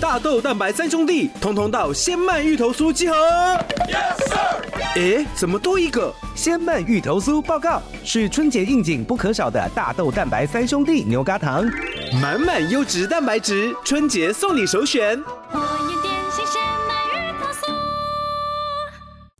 大豆蛋白三兄弟，通通到鲜麦芋头酥集合。Yes sir。诶，怎么多一个鲜麦芋头酥？报告，是春节应景不可少的大豆蛋白三兄弟牛轧糖，满满优质蛋白质，春节送你首选。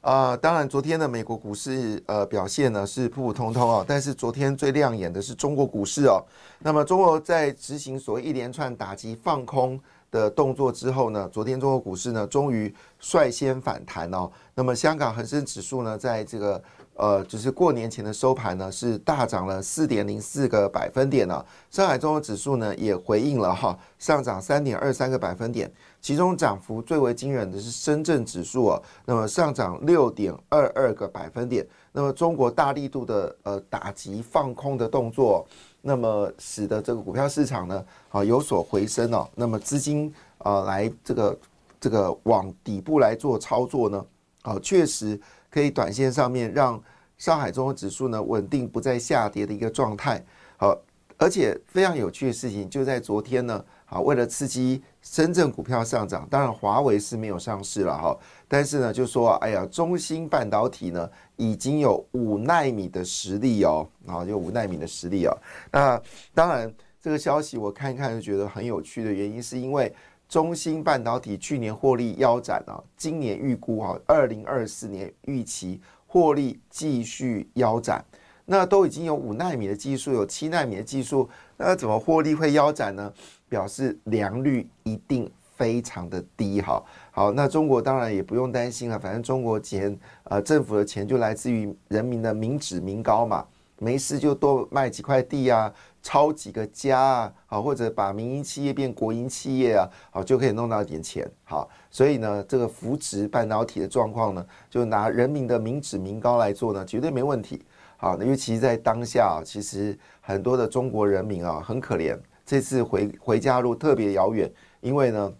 啊，当然昨天的美国股市呃表现呢是普普通通哦，但是昨天最亮眼的是中国股市哦。那么中国在执行所谓一连串打击放空。的动作之后呢，昨天中国股市呢终于率先反弹哦。那么香港恒生指数呢，在这个呃，就是过年前的收盘呢，是大涨了四点零四个百分点呢。上海综合指数呢也回应了哈，上涨三点二三个百分点。其中涨幅最为惊人的是深圳指数啊，那么上涨六点二二个百分点。那么中国大力度的呃打击放空的动作。那么使得这个股票市场呢啊有所回升哦，那么资金啊来这个这个往底部来做操作呢，啊确实可以短线上面让上海综合指数呢稳定不再下跌的一个状态。好，而且非常有趣的事情就在昨天呢，好为了刺激深圳股票上涨，当然华为是没有上市了哈。但是呢，就说哎呀，中芯半导体呢已经有五纳米的实力哦，啊，有五纳米的实力哦。那当然，这个消息我看一看就觉得很有趣的原因，是因为中芯半导体去年获利腰斩啊，今年预估啊，二零二四年预期获利继续腰斩。那都已经有五纳米的技术，有七纳米的技术，那怎么获利会腰斩呢？表示良率一定。非常的低哈，好，那中国当然也不用担心了，反正中国钱，呃，政府的钱就来自于人民的民脂民膏嘛，没事就多卖几块地啊，抄几个家啊，好，或者把民营企业变国营企业啊，好，就可以弄到一点钱，好，所以呢，这个扶持半导体的状况呢，就拿人民的民脂民膏来做呢，绝对没问题，好，那尤其在当下啊，其实很多的中国人民啊，很可怜，这次回回家路特别遥远，因为呢。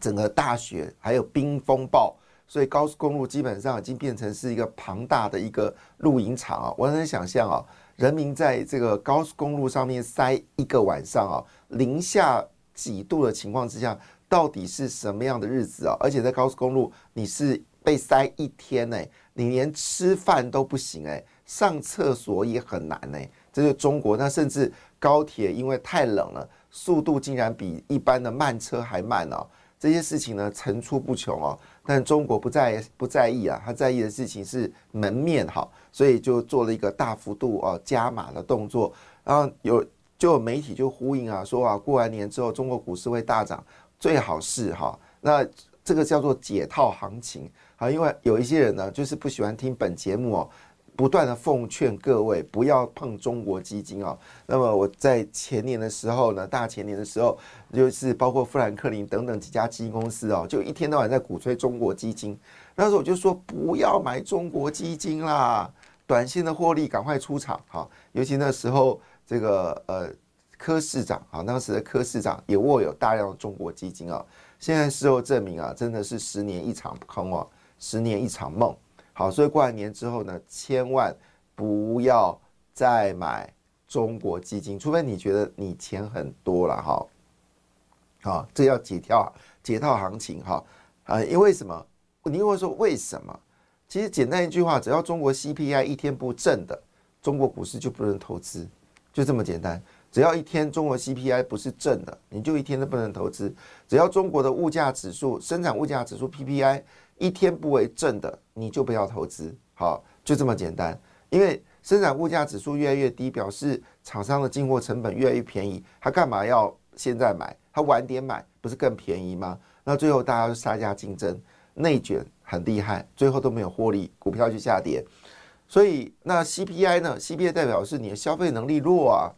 整个大雪还有冰风暴，所以高速公路基本上已经变成是一个庞大的一个露营场啊！我很想象啊，人民在这个高速公路上面塞一个晚上啊，零下几度的情况之下，到底是什么样的日子啊？而且在高速公路你是被塞一天呢，你连吃饭都不行哎，上厕所也很难呢。这是中国，那甚至高铁因为太冷了，速度竟然比一般的慢车还慢哦。这些事情呢层出不穷哦，但中国不在不在意啊，他在意的事情是门面哈，所以就做了一个大幅度哦加码的动作，然后有就有媒体就呼应啊，说啊过完年之后中国股市会大涨，最好是哈，那这个叫做解套行情啊，因为有一些人呢就是不喜欢听本节目哦。不断的奉劝各位不要碰中国基金啊。那么我在前年的时候呢，大前年的时候，就是包括富兰克林等等几家基金公司哦，就一天到晚在鼓吹中国基金。那时候我就说不要买中国基金啦，短线的获利赶快出场哈。尤其那时候这个呃柯市长啊，当时的柯市长也握有大量的中国基金啊。现在事后证明啊，真的是十年一场空哦，十年一场梦。好，所以过完年之后呢，千万不要再买中国基金，除非你觉得你钱很多了哈。好，这要解套解套行情哈啊，因为什么？你又会说为什么？其实简单一句话，只要中国 CPI 一天不正的，中国股市就不能投资，就这么简单。只要一天中国 CPI 不是正的，你就一天都不能投资。只要中国的物价指数、生产物价指数 PPI。一天不为正的，你就不要投资，好，就这么简单。因为生产物价指数越来越低，表示厂商的进货成本越来越便宜，他干嘛要现在买？他晚点买不是更便宜吗？那最后大家就杀价竞争，内卷很厉害，最后都没有获利，股票就下跌。所以那 CPI 呢？CPI 代表是你的消费能力弱啊。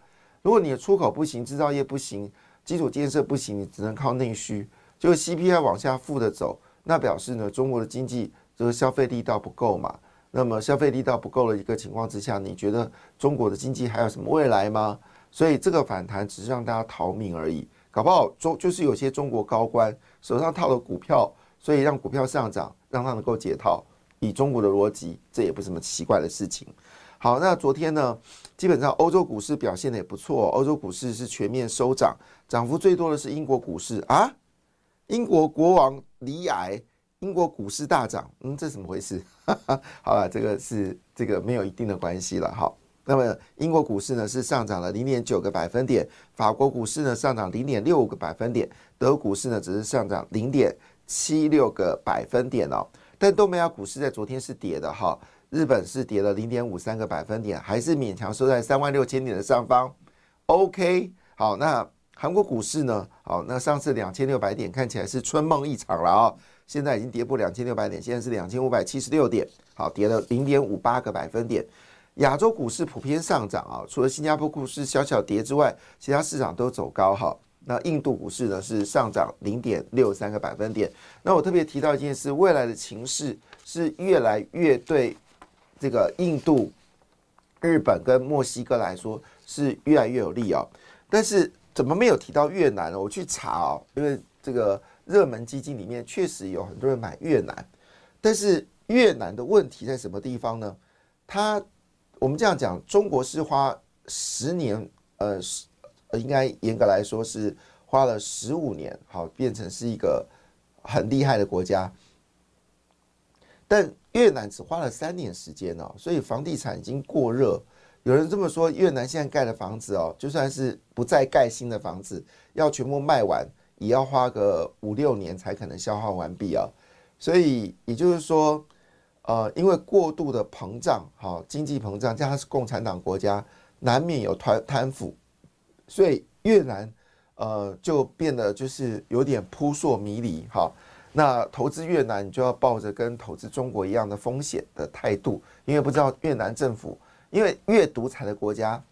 如果你的出口不行，制造业不行，基础建设不行，你只能靠内需，就 CPI 往下负的走，那表示呢，中国的经济这个消费力道不够嘛？那么消费力道不够的一个情况之下，你觉得中国的经济还有什么未来吗？所以这个反弹只是让大家逃命而已，搞不好中就是有些中国高官手上套了股票，所以让股票上涨，让它能够解套。以中国的逻辑，这也不是什么奇怪的事情。好，那昨天呢，基本上欧洲股市表现的也不错，欧洲股市是全面收涨，涨幅最多的是英国股市啊，英国国王离癌，英国股市大涨，嗯，这怎么回事？好了，这个是这个没有一定的关系了。好，那么英国股市呢是上涨了零点九个百分点，法国股市呢上涨零点六个百分点，德国股市呢只是上涨零点七六个百分点哦。但东南亚股市在昨天是跌的哈。日本是跌了零点五三个百分点，还是勉强收在三万六千点的上方。OK，好，那韩国股市呢？好，那上次两千六百点看起来是春梦一场了啊，现在已经跌破两千六百点，现在是两千五百七十六点，好，跌了零点五八个百分点。亚洲股市普遍上涨啊，除了新加坡股市小小跌之外，其他市场都走高哈。那印度股市呢是上涨零点六三个百分点。那我特别提到一件事，未来的情势是越来越对。这个印度、日本跟墨西哥来说是越来越有利啊，但是怎么没有提到越南呢？我去查哦，因为这个热门基金里面确实有很多人买越南，但是越南的问题在什么地方呢？它我们这样讲，中国是花十年，呃，应该严格来说是花了十五年，好变成是一个很厉害的国家，但。越南只花了三年时间哦，所以房地产已经过热。有人这么说，越南现在盖的房子哦，就算是不再盖新的房子，要全部卖完，也要花个五六年才可能消耗完毕啊。所以也就是说，呃，因为过度的膨胀，哈经济膨胀，加上是共产党国家，难免有贪贪腐，所以越南呃就变得就是有点扑朔迷离，哈。那投资越南，你就要抱着跟投资中国一样的风险的态度，因为不知道越南政府，因为越独裁的国家，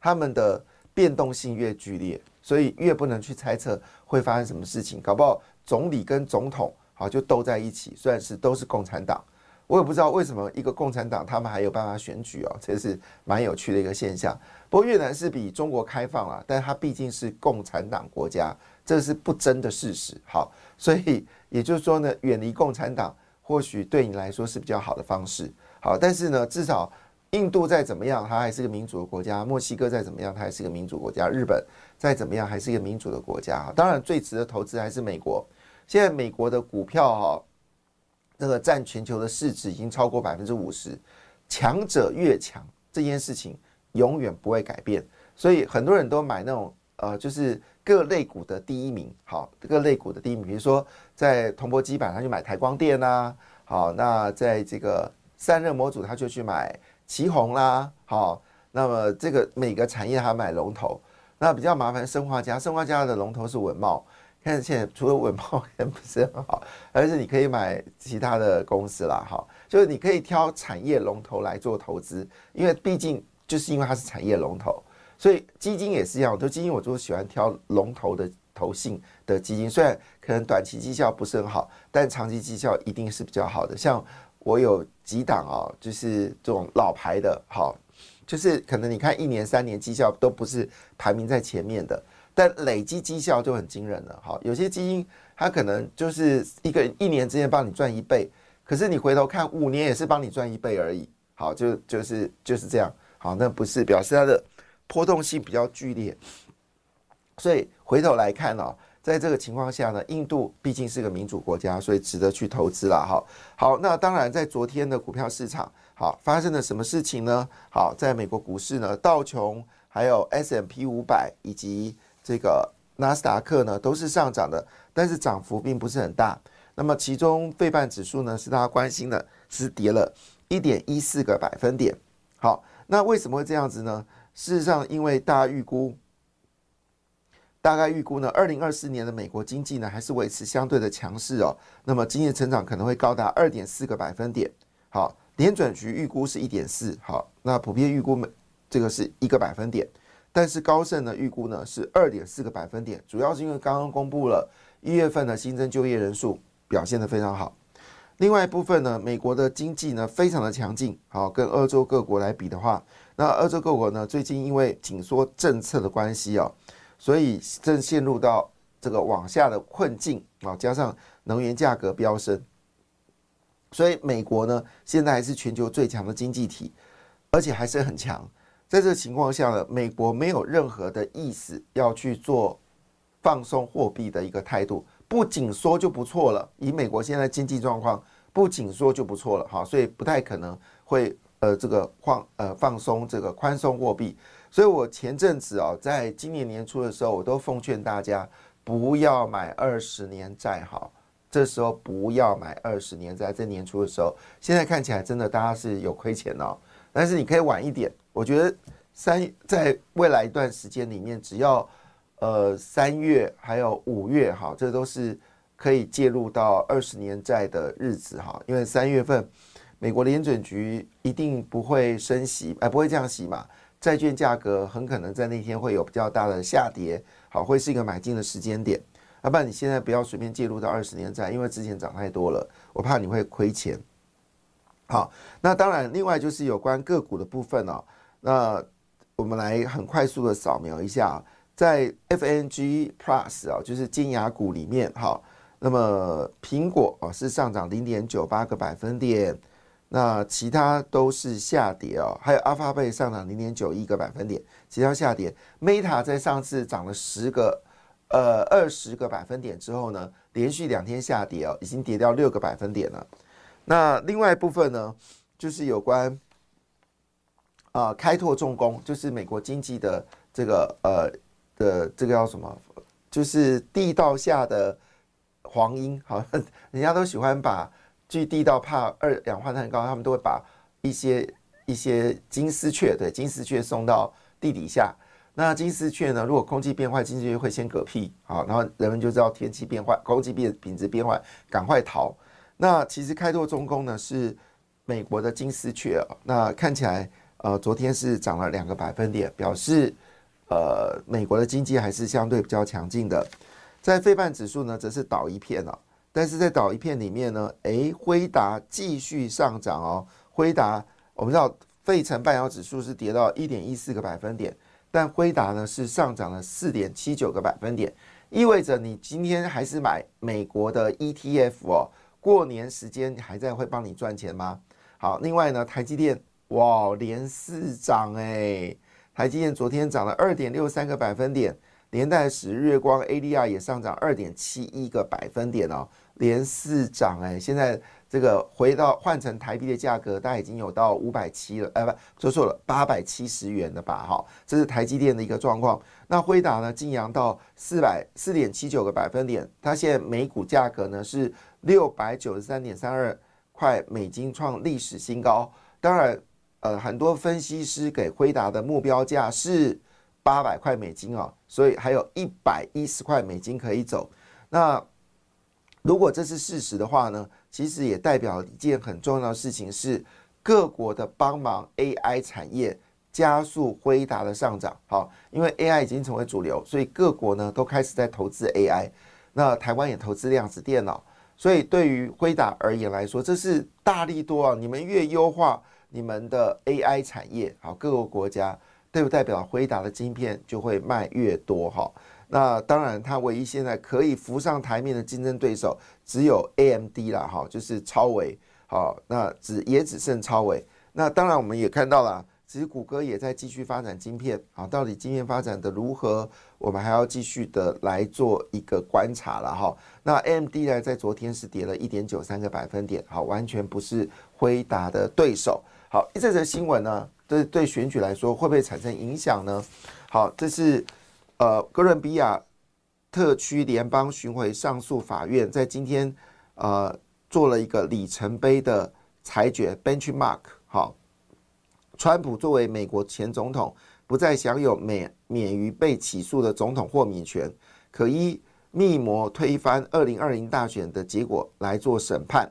他们的变动性越剧烈，所以越不能去猜测会发生什么事情。搞不好总理跟总统好就斗在一起，虽然是都是共产党，我也不知道为什么一个共产党他们还有办法选举哦，这是蛮有趣的一个现象。不过越南是比中国开放了，但它毕竟是共产党国家，这是不争的事实。好，所以。也就是说呢，远离共产党或许对你来说是比较好的方式。好，但是呢，至少印度再怎么样，它还是个民主的国家；墨西哥再怎么样，它还是个民主国家；日本再怎么样，还是一个民主的国家。当然，最值得投资还是美国。现在美国的股票哈，这个占全球的市值已经超过百分之五十，强者越强，这件事情永远不会改变。所以很多人都买那种呃，就是。各类股的第一名，好，各类股的第一名，比如说在铜箔基板，他就买台光电啦，好，那在这个散热模组，他就去买旗宏啦，好，那么这个每个产业他买龙头，那比较麻烦，生化家，生化家的龙头是文茂，看现在除了文茂 也不是很好，而是你可以买其他的公司啦，哈，就是你可以挑产业龙头来做投资，因为毕竟就是因为它是产业龙头。所以基金也是一样，都基金我就喜欢挑龙头的投信的基金，虽然可能短期绩效不是很好，但长期绩效一定是比较好的。像我有几档啊，就是这种老牌的，好，就是可能你看一年、三年绩效都不是排名在前面的，但累积绩效就很惊人了。好，有些基金它可能就是一个一年之间帮你赚一倍，可是你回头看五年也是帮你赚一倍而已。好，就就是就是这样。好，那不是表示它的。波动性比较剧烈，所以回头来看哦，在这个情况下呢，印度毕竟是个民主国家，所以值得去投资了哈。好，那当然在昨天的股票市场，好发生了什么事情呢？好，在美国股市呢，道琼还有 S M P 五百以及这个纳斯达克呢，都是上涨的，但是涨幅并不是很大。那么其中费半指数呢，是大家关心的，是跌了一点一四个百分点。好，那为什么会这样子呢？事实上，因为大家预估，大概预估呢，二零二四年的美国经济呢还是维持相对的强势哦。那么经济成长可能会高达二点四个百分点。好，联准局预估是一点四。好，那普遍预估这个是一个百分点。但是高盛呢预估呢是二点四个百分点，主要是因为刚刚公布了一月份的新增就业人数表现得非常好。另外一部分呢，美国的经济呢非常的强劲，好，跟欧洲各国来比的话，那欧洲各国呢最近因为紧缩政策的关系哦，所以正陷入到这个往下的困境啊，加上能源价格飙升，所以美国呢现在还是全球最强的经济体，而且还是很强。在这情况下呢，美国没有任何的意思要去做放松货币的一个态度。不紧缩就不错了，以美国现在经济状况，不紧缩就不错了哈，所以不太可能会呃这个放呃放松这个宽松货币。所以我前阵子啊，在今年年初的时候，我都奉劝大家不要买二十年债哈，这时候不要买二十年债。在年初的时候，现在看起来真的大家是有亏钱哦，但是你可以晚一点，我觉得三在未来一段时间里面，只要。呃，三月还有五月哈，这都是可以介入到二十年债的日子哈。因为三月份美国联准局一定不会升息，哎，不会降息嘛。债券价格很可能在那天会有比较大的下跌，好，会是一个买进的时间点。要不然你现在不要随便介入到二十年债，因为之前涨太多了，我怕你会亏钱。好，那当然，另外就是有关个股的部分哦。那我们来很快速的扫描一下。在 FNG Plus 啊，就是金牙股里面哈，那么苹果啊是上涨零点九八个百分点，那其他都是下跌哦。还有阿发贝上涨零点九一个百分点，其他下跌。Meta 在上次涨了十个呃二十个百分点之后呢，连续两天下跌哦，已经跌掉六个百分点了。那另外一部分呢，就是有关啊开拓重工，就是美国经济的这个呃。的这个叫什么？就是地道下的黄莺，好，人家都喜欢把据地道怕二氧化碳高，他们都会把一些一些金丝雀，对，金丝雀送到地底下。那金丝雀呢，如果空气变坏，金丝雀会先嗝屁，好，然后人们就知道天气变坏，空气变品质变坏，赶快逃。那其实开拓中工呢是美国的金丝雀啊，那看起来呃昨天是涨了两个百分点，表示。呃，美国的经济还是相对比较强劲的，在费半指数呢，则是倒一片了。但是在倒一片里面呢，诶，辉达继续上涨哦。辉达，我们知道费城半导指数是跌到一点一四个百分点，但辉达呢是上涨了四点七九个百分点，意味着你今天还是买美国的 ETF 哦。过年时间还在会帮你赚钱吗？好，另外呢，台积电哇，连四涨诶。台积电昨天涨了二点六三个百分点，连带使月光 ADR 也上涨二点七一个百分点哦，连四涨哎！现在这个回到换成台币的价格，大概已经有到五百七了，哎不，说错了，八百七十元了吧？哈，这是台积电的一个状况。那辉达呢，晋阳到四百四点七九个百分点，它现在每股价格呢是六百九十三点三二块美金，创历史新高。当然。呃，很多分析师给辉达的目标价是八百块美金哦，所以还有一百一十块美金可以走。那如果这是事实的话呢，其实也代表一件很重要的事情是各国的帮忙 AI 产业加速辉达的上涨。好，因为 AI 已经成为主流，所以各国呢都开始在投资 AI。那台湾也投资量子电脑，所以对于辉达而言来说，这是大力多啊！你们越优化。你们的 AI 产业好，各个国家对不代表辉达的晶片就会卖越多哈？那当然，它唯一现在可以浮上台面的竞争对手只有 AMD 了哈，就是超维好，那只也只剩超维。那当然，我们也看到了，其实谷歌也在继续发展晶片啊，到底晶片发展的如何，我们还要继续的来做一个观察了哈。那 AMD 呢，在昨天是跌了一点九三个百分点，好，完全不是辉达的对手。好，这则新闻呢，对对选举来说会不会产生影响呢？好，这是呃哥伦比亚特区联邦巡回上诉法院在今天呃做了一个里程碑的裁决 （benchmark）。好，川普作为美国前总统，不再享有免免于被起诉的总统豁免权，可依密谋推翻二零二零大选的结果来做审判。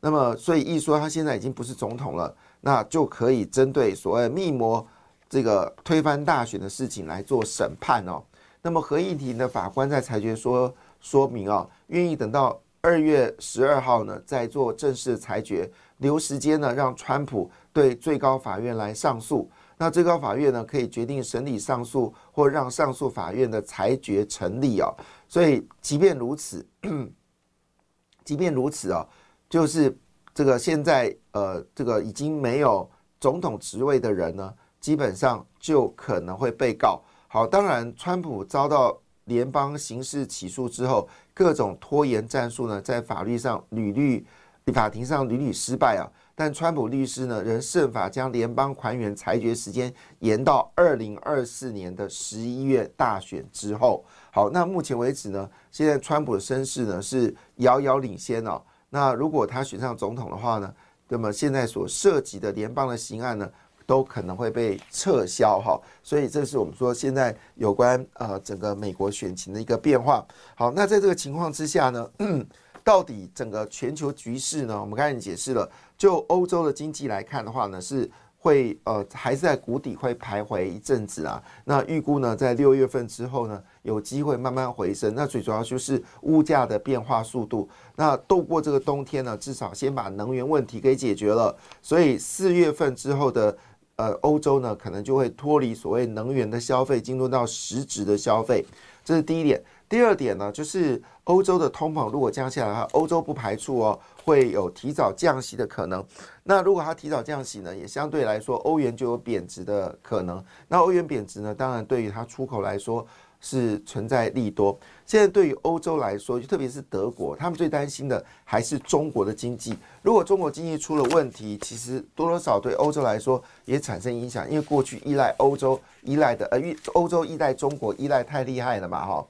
那么，所以一说他现在已经不是总统了。那就可以针对所谓密谋这个推翻大选的事情来做审判哦。那么合议庭的法官在裁决说说明啊，愿意等到二月十二号呢再做正式裁决，留时间呢让川普对最高法院来上诉。那最高法院呢可以决定审理上诉或让上诉法院的裁决成立哦。所以即便如此，即便如此啊，就是这个现在呃这个已经没有总统职位的人呢，基本上就可能会被告。好，当然川普遭到联邦刑事起诉之后，各种拖延战术呢，在法律上屡屡法庭上屡屡失败啊。但川普律师呢，仍设法将联邦官员裁决时间延到二零二四年的十一月大选之后。好，那目前为止呢，现在川普的声势呢是遥遥领先哦。那如果他选上总统的话呢，那么现在所涉及的联邦的刑案呢，都可能会被撤销哈。所以这是我们说现在有关呃整个美国选情的一个变化。好，那在这个情况之下呢？到底整个全球局势呢？我们刚才解释了，就欧洲的经济来看的话呢，是会呃还是在谷底会徘徊一阵子啊。那预估呢，在六月份之后呢，有机会慢慢回升。那最主要就是物价的变化速度。那度过这个冬天呢，至少先把能源问题给解决了。所以四月份之后的呃欧洲呢，可能就会脱离所谓能源的消费，进入到实质的消费。这是第一点。第二点呢，就是欧洲的通膨如果降下来的话，欧洲不排除哦会有提早降息的可能。那如果它提早降息呢，也相对来说欧元就有贬值的可能。那欧元贬值呢，当然对于它出口来说是存在利多。现在对于欧洲来说，就特别是德国，他们最担心的还是中国的经济。如果中国经济出了问题，其实多多少对欧洲来说也产生影响，因为过去依赖欧洲依赖的呃，欧洲依赖中国依赖太厉害了嘛，哈。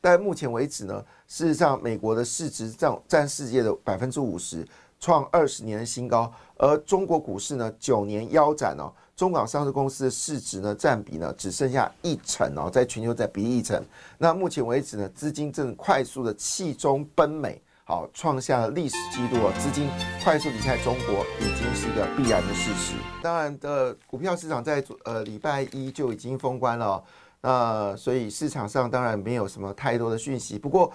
但目前为止呢，事实上，美国的市值占占世界的百分之五十，创二十年的新高。而中国股市呢，九年腰斩哦，中港上市公司的市值呢，占比呢，只剩下一成哦，在全球在比例一成。那目前为止呢，资金正快速的弃中奔美，好，创下了历史纪录哦，资金快速离开中国已经是一个必然的事实。当然的，股票市场在呃礼拜一就已经封关了。那所以市场上当然没有什么太多的讯息，不过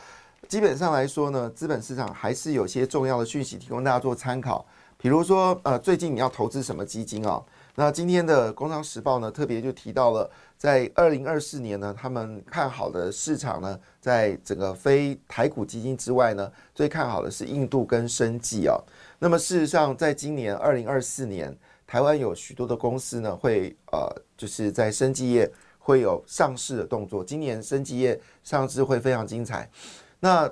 基本上来说呢，资本市场还是有些重要的讯息提供大家做参考。比如说，呃，最近你要投资什么基金啊？那今天的《工商时报》呢，特别就提到了，在二零二四年呢，他们看好的市场呢，在整个非台股基金之外呢，最看好的是印度跟生技啊。那么事实上，在今年二零二四年，台湾有许多的公司呢，会呃，就是在生技业。会有上市的动作，今年生技业上市会非常精彩。那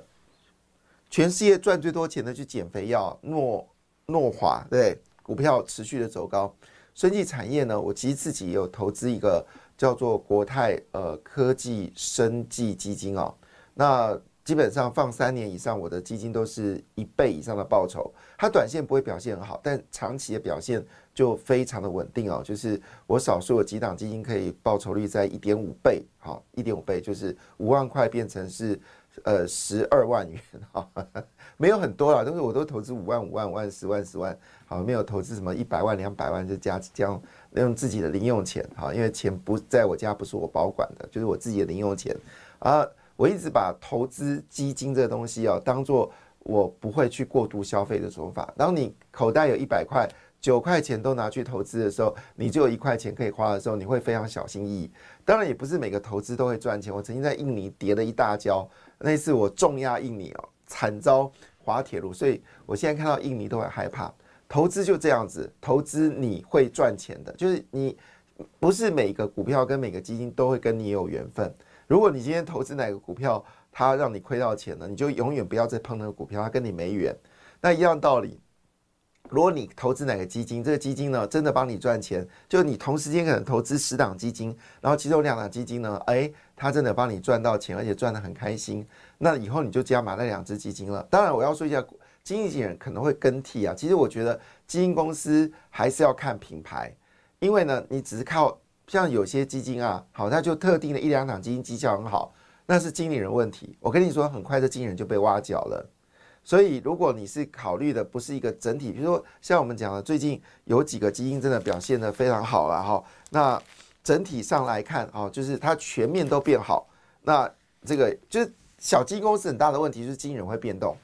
全世界赚最多钱的就减肥药诺诺华，对股票持续的走高。生技产业呢，我其实自己有投资一个叫做国泰呃科技生技基金哦。那基本上放三年以上，我的基金都是一倍以上的报酬。它短线不会表现很好，但长期的表现。就非常的稳定哦，就是我少数的几档基金可以报酬率在一点五倍，好，一点五倍就是五万块变成是呃十二万元，哈，没有很多啦，都是我都投资五万五万五万十万十万，好，没有投资什么一百万两百万就加这样用自己的零用钱，好，因为钱不在我家，不是我保管的，就是我自己的零用钱啊，我一直把投资基金这个东西哦，当做我不会去过度消费的手法，当你口袋有一百块。九块钱都拿去投资的时候，你就有一块钱可以花的时候，你会非常小心翼翼。当然，也不是每个投资都会赚钱。我曾经在印尼跌了一大跤，那次我重压印尼哦，惨遭滑铁卢，所以我现在看到印尼都会害怕。投资就这样子，投资你会赚钱的，就是你不是每个股票跟每个基金都会跟你有缘分。如果你今天投资哪个股票，它让你亏到钱了，你就永远不要再碰那个股票，它跟你没缘。那一样道理。如果你投资哪个基金，这个基金呢真的帮你赚钱，就你同时间可能投资十档基金，然后其中两档基金呢，哎，它真的帮你赚到钱，而且赚得很开心，那以后你就加码那两只基金了。当然，我要说一下，经纪人可能会更替啊。其实我觉得基金公司还是要看品牌，因为呢，你只是靠像有些基金啊，好，它就特定的一两档基金绩效很好，那是经理人问题。我跟你说，很快这经理人就被挖角了。所以，如果你是考虑的不是一个整体，比如说像我们讲的，最近有几个基金真的表现的非常好了哈。那整体上来看啊，就是它全面都变好。那这个就是小基金公司很大的问题，就是经纪人会变动。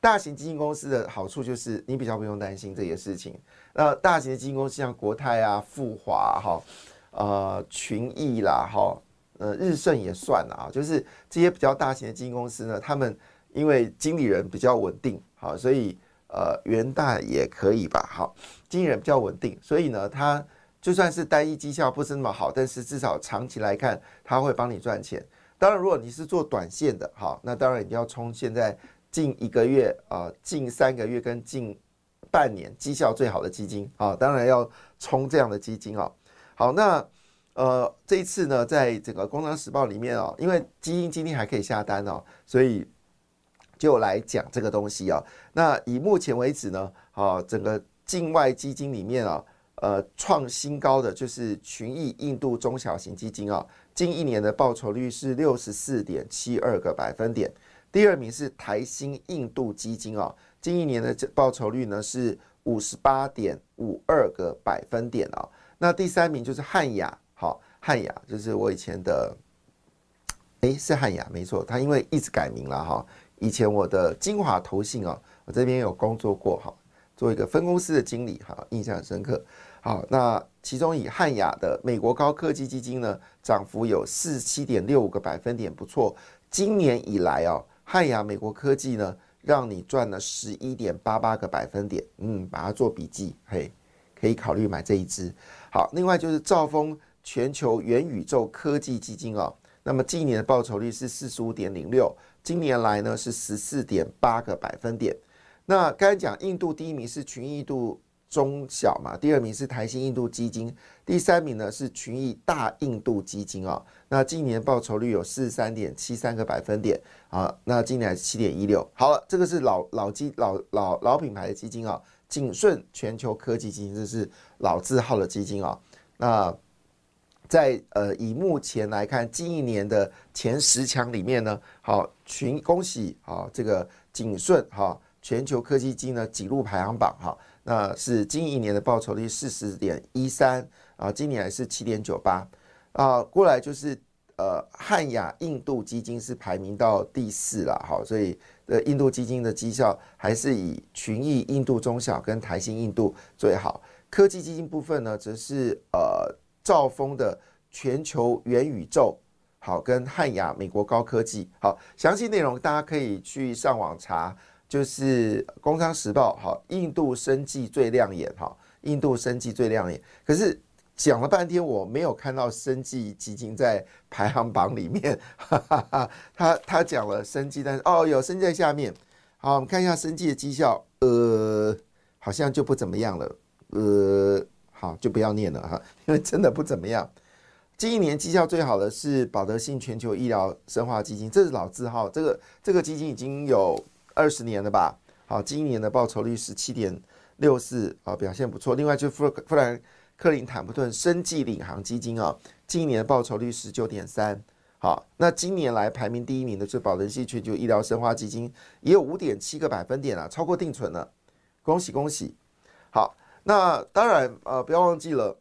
大型基金公司的好处就是你比较不用担心这些事情。那大型的基金公司像国泰啊、富华哈、呃群益啦哈、呃日盛也算了啊，就是这些比较大型的基金公司呢，他们因为经理人比较稳定，好，所以呃元大也可以吧，好，经理人比较稳定，所以呢，他就算是单一绩效不是那么好，但是至少长期来看，他会帮你赚钱。当然，如果你是做短线的，好，那当然你要冲现在。近一个月啊，近三个月跟近半年绩效最好的基金啊，当然要冲这样的基金啊。好，那呃这一次呢，在整个《工商时报》里面啊，因为基金今天还可以下单哦，所以就来讲这个东西啊。那以目前为止呢，啊整个境外基金里面啊，呃创新高的就是群益印度中小型基金啊，近一年的报酬率是六十四点七二个百分点。第二名是台新印度基金哦，近一年的报酬率呢是五十八点五二个百分点哦。那第三名就是汉雅，好，汉雅就是我以前的，哎，是汉雅没错，它因为一直改名了哈。以前我的金华投信啊，我这边有工作过哈，做一个分公司的经理哈，印象很深刻。好，那其中以汉雅的美国高科技基金呢，涨幅有四七点六五个百分点，不错。今年以来哦。汉雅美国科技呢，让你赚了十一点八八个百分点，嗯，把它做笔记，嘿，可以考虑买这一支。好，另外就是兆丰全球元宇宙科技基金哦，那么今年的报酬率是四十五点零六，今年来呢是十四点八个百分点。那刚才讲印度第一名是群益度。中小嘛，第二名是台新印度基金，第三名呢是群益大印度基金啊。那今年报酬率有四十三点七三个百分点啊。那今年是七点一六。好了，这个是老老基老老老品牌的基金啊，景顺全球科技基金，这是老字号的基金啊。那在呃以目前来看，近一年的前十强里面呢，好群恭喜啊这个景顺哈全球科技基金呢挤入排行榜哈。那是近一年的报酬率四十点一三啊，今年还是七点九八啊。过来就是呃汉雅印度基金是排名到第四了，哈，所以呃印度基金的绩效还是以群益印度中小跟台新印度最好。科技基金部分呢，则是呃兆丰的全球元宇宙好跟汉雅美国高科技好，详细内容大家可以去上网查。就是《工商时报》好，印度生计最亮眼哈，印度生计最亮眼。可是讲了半天，我没有看到生计基金在排行榜里面。哈哈哈，他他讲了生计，但是哦，有生计在下面。好，我们看一下生计的绩效，呃，好像就不怎么样了。呃，好，就不要念了哈，因为真的不怎么样。近一年绩效最好的是保德信全球医疗生化基金，这是老字号，这个这个基金已经有。二十年了吧？好，今年的报酬率是七点六四，啊，表现不错。另外，就富富兰克林坦普顿生计领航基金啊，今年的报酬率十九点三。好，那今年来排名第一名的是保德信全球医疗生化基金，也有五点七个百分点啊，超过定存了，恭喜恭喜！那当然呃，不要忘记了，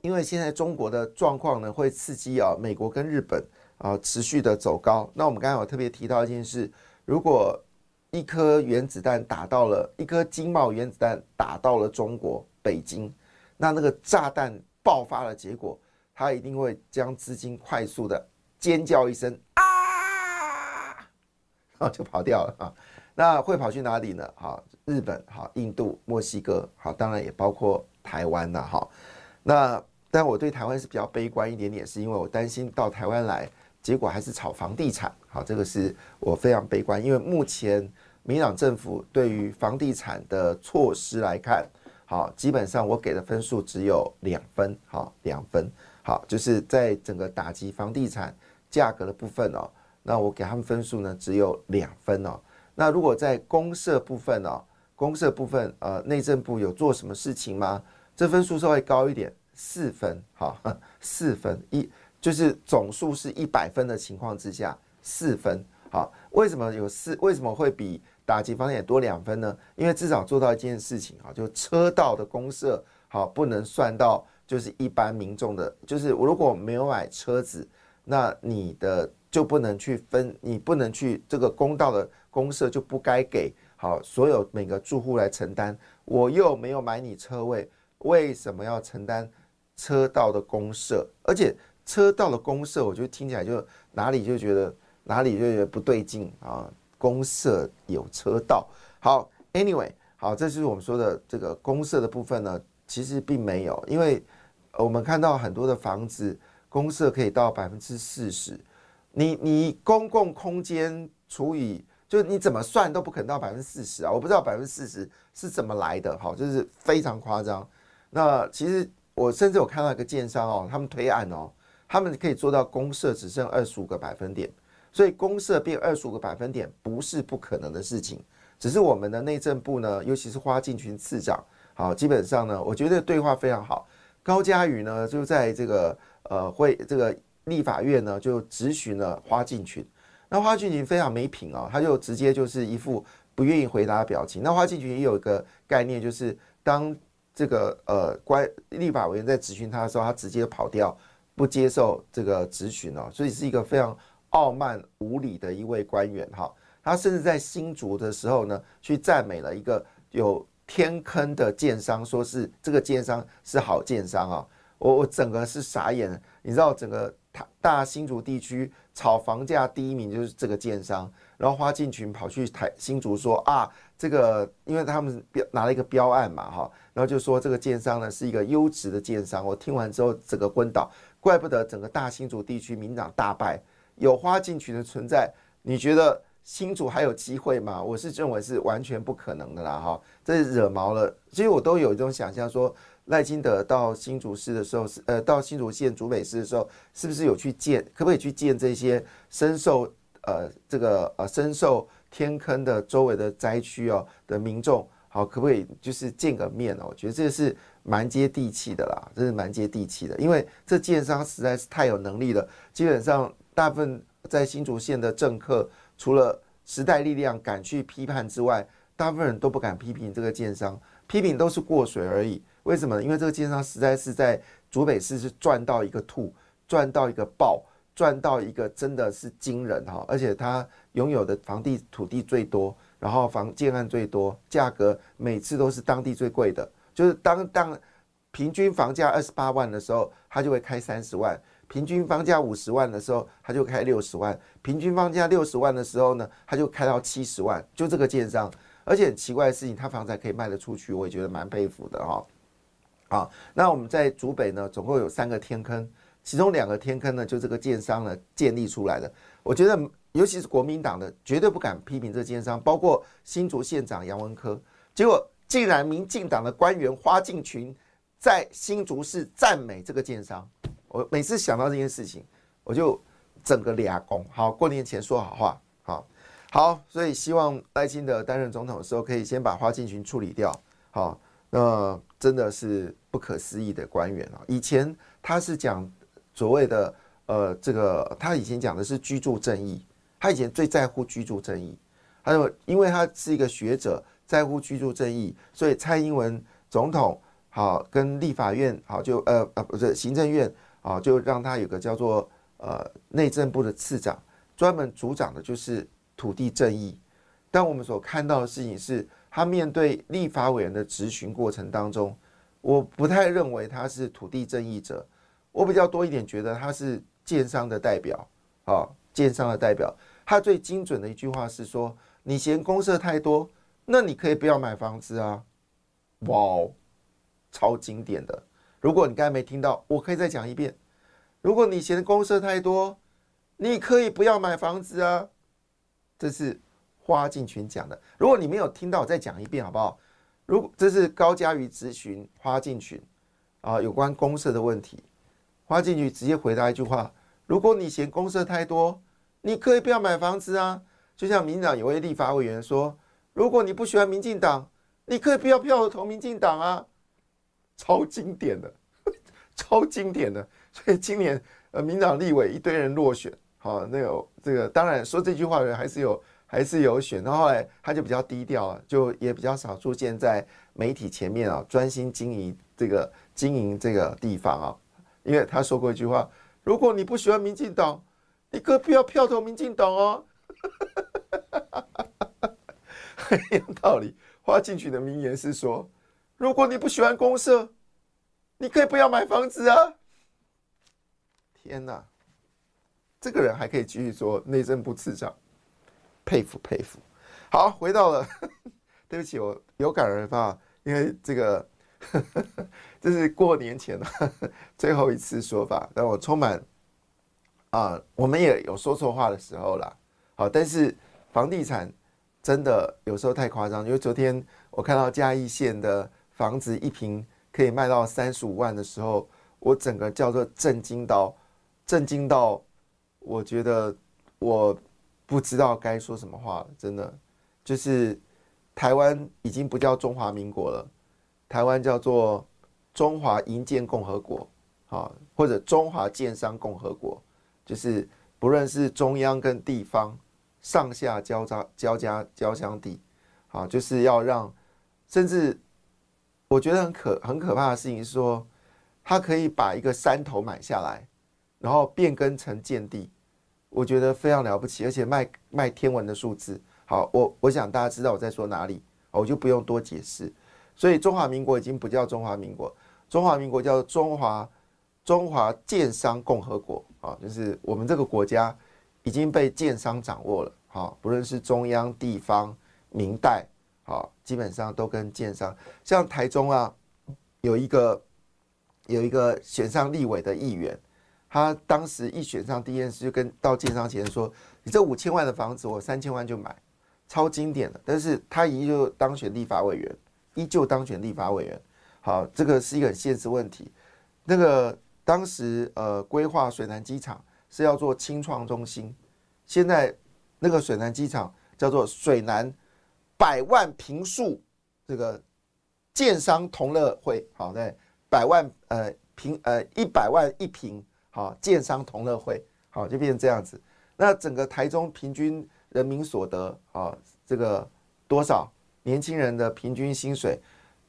因为现在中国的状况呢，会刺激啊，美国跟日本啊持续的走高。那我们刚才有特别提到一件事，如果一颗原子弹打到了一颗金茂原子弹打到了中国北京，那那个炸弹爆发的结果，它一定会将资金快速的尖叫一声啊，然后就跑掉了啊。那会跑去哪里呢？好，日本、好印度、墨西哥，好，当然也包括台湾呐。哈，那但我对台湾是比较悲观一点点，是因为我担心到台湾来，结果还是炒房地产。好，这个是我非常悲观，因为目前。民党政府对于房地产的措施来看，好，基本上我给的分数只有两分，好，两分，好，就是在整个打击房地产价格的部分哦，那我给他们分数呢只有两分哦。那如果在公社部分哦，公社部分呃，内政部有做什么事情吗？这分数稍微高一点，四分，好，四分一，就是总数是一百分的情况之下，四分，好，为什么有四？为什么会比？打击方也多两分呢，因为至少做到一件事情啊，就车道的公社好不能算到就是一般民众的，就是如果没有买车子，那你的就不能去分，你不能去这个公道的公社就不该给好所有每个住户来承担。我又没有买你车位，为什么要承担车道的公社？而且车道的公社，我觉得听起来就哪里就觉得哪里就觉得不对劲啊！公社有车道，好，anyway，好，这是我们说的这个公社的部分呢，其实并没有，因为我们看到很多的房子公社可以到百分之四十，你你公共空间除以就你怎么算都不可能到百分之四十啊！我不知道百分之四十是怎么来的，好，就是非常夸张。那其实我甚至有看到一个建商哦，他们推案哦，他们可以做到公社只剩二十五个百分点，所以公社变二十五个百分点不是不可能的事情，只是我们的内政部呢，尤其是花敬群次长，好，基本上呢，我觉得对话非常好。高嘉宇呢，就在这个呃会这个立法院呢，就质询了花敬群。那花俊群非常没品哦，他就直接就是一副不愿意回答的表情。那花俊群也有一个概念，就是当这个呃官立法委员在质询他的时候，他直接跑掉，不接受这个质询哦，所以是一个非常傲慢无礼的一位官员哈。他甚至在新竹的时候呢，去赞美了一个有天坑的建商，说是这个建商是好建商啊。我我整个是傻眼，你知道整个。大新竹地区炒房价第一名就是这个建商，然后花进群跑去台新竹说啊，这个因为他们标拿了一个标案嘛哈，然后就说这个建商呢是一个优质的建商。我听完之后整个昏倒，怪不得整个大新竹地区民党大败，有花进群的存在，你觉得新竹还有机会吗？我是认为是完全不可能的啦哈，这惹毛了，其实我都有一种想象说。赖金德到新竹市的时候是呃，到新竹县竹北市的时候，是不是有去见？可不可以去见这些深受呃这个呃深受天坑的周围的灾区哦的民众？好，可不可以就是见个面哦？我觉得这是蛮接地气的啦，这是蛮接地气的，因为这建商实在是太有能力了。基本上大部分在新竹县的政客，除了时代力量敢去批判之外，大部分人都不敢批评这个建商，批评都是过水而已。为什么？因为这个建商实在是在竹北市是赚到一个吐，赚到一个爆，赚到一个真的是惊人哈！而且他拥有的房地土地最多，然后房建案最多，价格每次都是当地最贵的。就是当当平均房价二十八万的时候，他就会开三十万；平均房价五十万的时候，他就开六十万；平均房价六十万的时候呢，他就开到七十万。就这个建商，而且很奇怪的事情，他房子还可以卖得出去，我也觉得蛮佩服的哈。好，那我们在竹北呢，总共有三个天坑，其中两个天坑呢，就这个建商呢建立出来的。我觉得，尤其是国民党的，绝对不敢批评这建商，包括新竹县长杨文科。结果，竟然民进党的官员花敬群在新竹市赞美这个建商。我每次想到这件事情，我就整个俩公。好，过年前说好话，好，好，所以希望赖清德担任总统的时候，可以先把花进群处理掉。好。那真的是不可思议的官员啊！以前他是讲所谓的呃，这个他以前讲的是居住正义，他以前最在乎居住正义。还有，因为他是一个学者，在乎居住正义，所以蔡英文总统好跟立法院好就呃呃不是行政院啊，就让他有个叫做呃内政部的次长，专门主掌的就是土地正义。但我们所看到的事情是。他面对立法委员的质询过程当中，我不太认为他是土地正义者，我比较多一点觉得他是建商的代表啊，建商的代表。他最精准的一句话是说：“你嫌公社太多，那你可以不要买房子啊。”哇，超经典的！如果你刚才没听到，我可以再讲一遍：如果你嫌公社太多，你可以不要买房子啊。这是。花敬群讲的，如果你没有听到，我再讲一遍好不好？如果这是高嘉瑜咨询花敬群啊，有关公社的问题，花敬群直接回答一句话：如果你嫌公社太多，你可以不要买房子啊。就像民党有位立法委员说：如果你不喜欢民进党，你可以不要票投民进党啊。超经典的，超经典的。所以今年呃，民党立委一堆人落选，好，那个这个当然说这句话的人还是有。还是有选，然后来他就比较低调，就也比较少出现在媒体前面啊，专心经营这个经营这个地方啊，因为他说过一句话：如果你不喜欢民进党，你可不要票投民进党哦。很有道理。花进去的名言是说：如果你不喜欢公社，你可以不要买房子啊。天哪，这个人还可以继续做内政部次长，佩服佩服。好，回到了，对不起，我有感而发，因为这个 这是过年前的 最后一次说法，但我充满啊，我们也有说错话的时候啦。好，但是房地产真的有时候太夸张，因为昨天我看到嘉义县的房子一平可以卖到三十五万的时候，我整个叫做震惊到，震惊到，我觉得我不知道该说什么话了，真的。就是台湾已经不叫中华民国了，台湾叫做中华银建共和国，啊，或者中华建商共和国，就是不论是中央跟地方上下交叉交加交相地，啊，就是要让，甚至我觉得很可很可怕的事情是说，他可以把一个山头买下来，然后变更成建地，我觉得非常了不起，而且卖卖天文的数字。好，我我想大家知道我在说哪里，我就不用多解释。所以中华民国已经不叫中华民国，中华民国叫中华中华建商共和国啊，就是我们这个国家已经被建商掌握了。好，不论是中央、地方、明代，好，基本上都跟建商。像台中啊，有一个有一个选上立委的议员，他当时一选上第一件事就跟到建商前说：“你这五千万的房子，我三千万就买。”超经典的，但是他依旧当选立法委员，依旧当选立法委员。好，这个是一个很现实问题。那个当时呃规划水南机场是要做清创中心，现在那个水南机场叫做水南百万平数这个建商同乐会。好，在百万呃平呃一百万一平，好建商同乐会，好就变成这样子。那整个台中平均。人民所得啊，这个多少？年轻人的平均薪水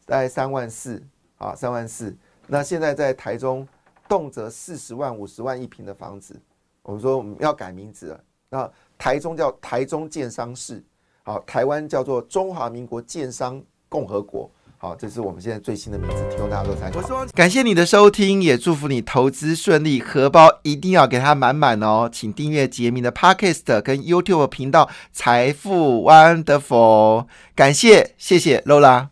大概三万四啊，三万四。那现在在台中，动辄四十万、五十万一平的房子，我们说我们要改名字了。那台中叫台中建商市，好，台湾叫做中华民国建商共和国。好，这是我们现在最新的名字，提供大家做参考。感谢你的收听，也祝福你投资顺利，荷包一定要给它满满哦。请订阅杰明的 Podcast 跟 YouTube 频道财富 Wonderful。感谢，谢谢 Lola。